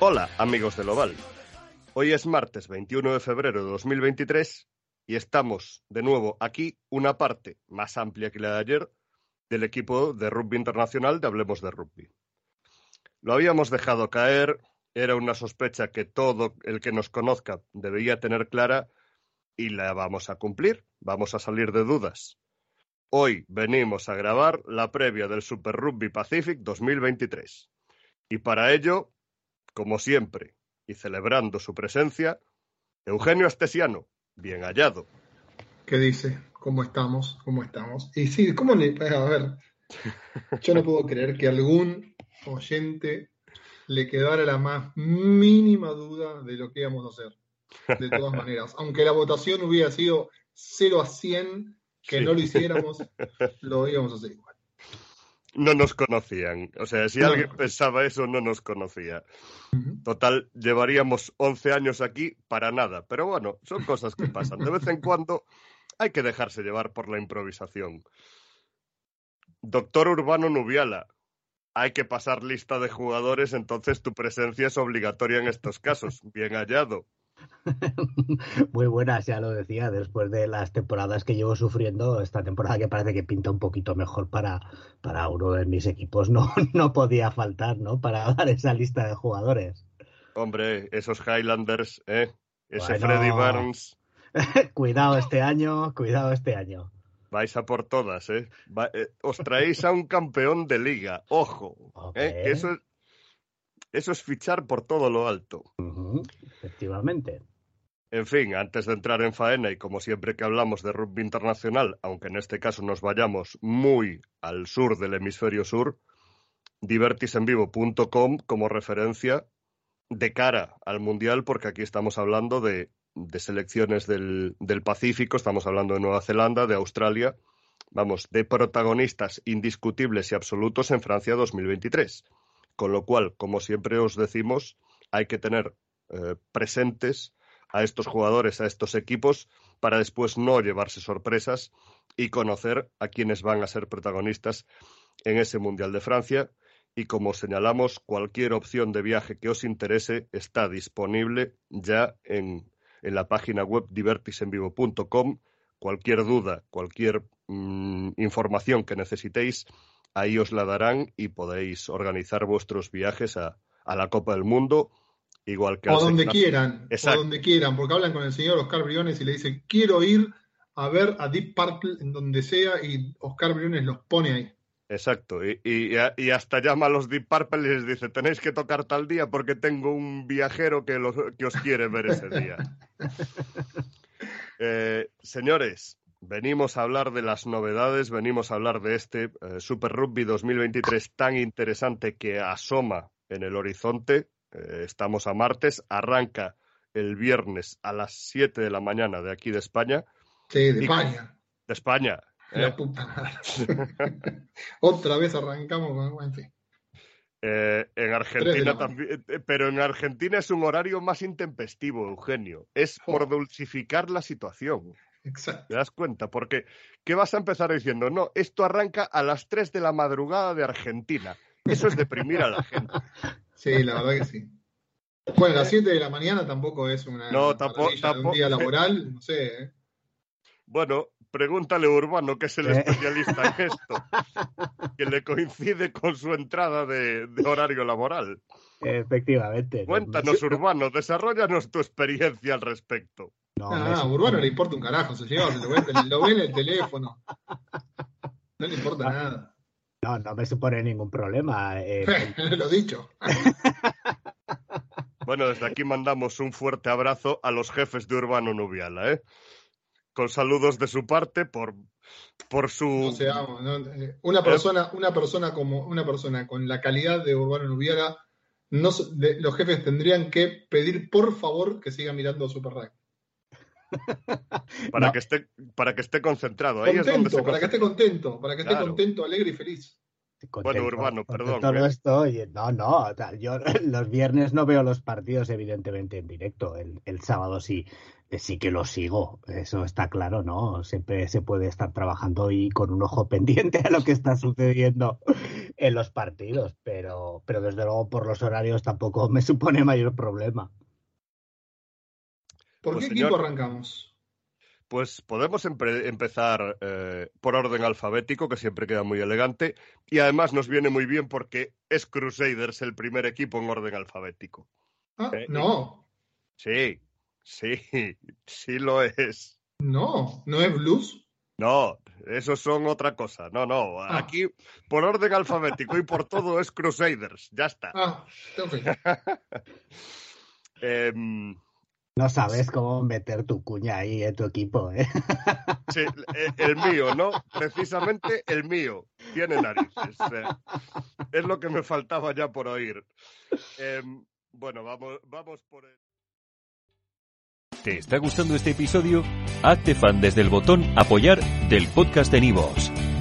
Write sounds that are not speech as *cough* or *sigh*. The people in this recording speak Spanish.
Hola, amigos del Oval. Hoy es martes 21 de febrero de 2023 y estamos de nuevo aquí, una parte más amplia que la de ayer, del equipo de rugby internacional de Hablemos de Rugby. Lo habíamos dejado caer, era una sospecha que todo el que nos conozca debía tener clara y la vamos a cumplir, vamos a salir de dudas. Hoy venimos a grabar la previa del Super Rugby Pacific 2023. Y para ello como siempre, y celebrando su presencia, Eugenio Astesiano, bien hallado. ¿Qué dice? ¿Cómo estamos? ¿Cómo estamos? Y sí, ¿cómo le.? A ver, yo no puedo creer que algún oyente le quedara la más mínima duda de lo que íbamos a hacer. De todas maneras, aunque la votación hubiera sido 0 a 100, que no lo hiciéramos, lo íbamos a hacer igual no nos conocían. O sea, si alguien pensaba eso, no nos conocía. Total, llevaríamos 11 años aquí para nada. Pero bueno, son cosas que pasan. De vez en cuando hay que dejarse llevar por la improvisación. Doctor Urbano Nubiala, hay que pasar lista de jugadores, entonces tu presencia es obligatoria en estos casos. Bien hallado. *laughs* Muy buenas, ya lo decía, después de las temporadas que llevo sufriendo, esta temporada que parece que pinta un poquito mejor para, para uno de mis equipos, *laughs* no, no podía faltar, ¿no? Para dar esa lista de jugadores. Hombre, esos Highlanders, ¿eh? Ese Freddy Barnes. *laughs* cuidado este año, cuidado este año. Vais a por todas, ¿eh? ¿eh? os traéis a un campeón de liga, ojo. ¿eh? Que eso, eso es fichar por todo lo alto. Efectivamente. En fin, antes de entrar en faena y como siempre que hablamos de rugby internacional, aunque en este caso nos vayamos muy al sur del hemisferio sur, divertisenvivo.com como referencia de cara al Mundial, porque aquí estamos hablando de, de selecciones del, del Pacífico, estamos hablando de Nueva Zelanda, de Australia, vamos, de protagonistas indiscutibles y absolutos en Francia 2023. Con lo cual, como siempre os decimos, hay que tener eh, presentes a estos jugadores, a estos equipos, para después no llevarse sorpresas y conocer a quienes van a ser protagonistas en ese Mundial de Francia. Y como señalamos, cualquier opción de viaje que os interese está disponible ya en, la página web divertisenvivo.com. Cualquier duda, cualquier mm, información que necesitéis, ahí os la darán y podéis organizar vuestros viajes a, la Copa del Mundo, igual que... O donde quieran, o donde quieran, porque hablan con el señor Oscar Briones y le dicen, quiero ir a ver a Deep Purple en donde sea y Oscar Briones los pone ahí. Exacto, y, y, hasta llama a los Deep Purple y les dice, tenéis que tocar tal día porque tengo un viajero que, que os quiere ver ese día. *laughs* Eh, señores, Venimos a hablar de las novedades, venimos a hablar de este eh, Super Rugby 2023 tan interesante que asoma en el horizonte. Eh, estamos a martes, arranca el viernes a las 7 de la mañana de aquí de España. Sí, de España. De España. La ¿eh? puta *laughs* Otra vez arrancamos, en fin. en Argentina también, pero en Argentina es un horario más intempestivo, Eugenio. Es por dulcificar la situación. Exacto. ¿Te das cuenta? Porque, ¿qué vas a empezar diciendo? No, esto arranca a las 3 de la madrugada de Argentina. Eso es deprimir a la gente. *laughs* Sí, la verdad que sí. Bueno, a las 7 de la mañana tampoco es una no, tampoco, un día laboral, no sé. ¿eh? Bueno, pregúntale a Urbano, que es el especialista en esto, *laughs* que le coincide con su entrada de, horario laboral. Efectivamente. Cuéntanos, *laughs* Urbano, desarrollanos tu experiencia al respecto. No, ah, a Urbano le importa un carajo, señor. Lo ve, lo ve en el teléfono. No le importa nada. No, no me supone ningún problema. Eh, *laughs* lo he dicho. *laughs* bueno, desde aquí mandamos un fuerte abrazo a los jefes de Urbano Nubiala, ¿eh? Con saludos de su parte por, por su. No seamos, eh, una persona, una persona como una persona con la calidad de Urbano Nubiala, no, los jefes tendrían que pedir por favor que siga mirando Super Rugby. Para, que esté, para que esté concentrado. Ahí para que esté contento, para que esté contento, alegre y feliz. bueno, Urbano, perdón. Todo ¿eh? no, no, yo *laughs* los viernes no veo los partidos, evidentemente, en directo. El, el sábado sí, sí que lo sigo, eso está claro, ¿no? Siempre se puede estar trabajando y con un ojo *laughs* pendiente a lo que está sucediendo en los partidos, pero, pero desde luego por los horarios tampoco me supone mayor problema. ¿Por Pues, qué señor. equipo arrancamos? Pues podemos empezar eh, por orden alfabético, que siempre queda muy elegante, y además nos viene muy bien porque es Crusaders el primer equipo en orden alfabético. Ah, Eh, no, Sí, sí, *laughs* sí lo es. no, no es blues. No, esos son otra cosa. No, no, Ah. aquí por orden alfabético y por todo es Crusaders. Ya está. Ah, ok. *laughs* Em, No sabes cómo meter tu cuña ahí en tu equipo, ¿eh? *laughs* sí, eh, el mío, ¿no? Precisamente el mío. Tiene narices. eh. Es lo que me faltaba ya por oír. Em, bueno, vamos, vamos por el... ¿Te está gustando este episodio? Hazte fan desde el botón Apoyar del podcast de Nivos.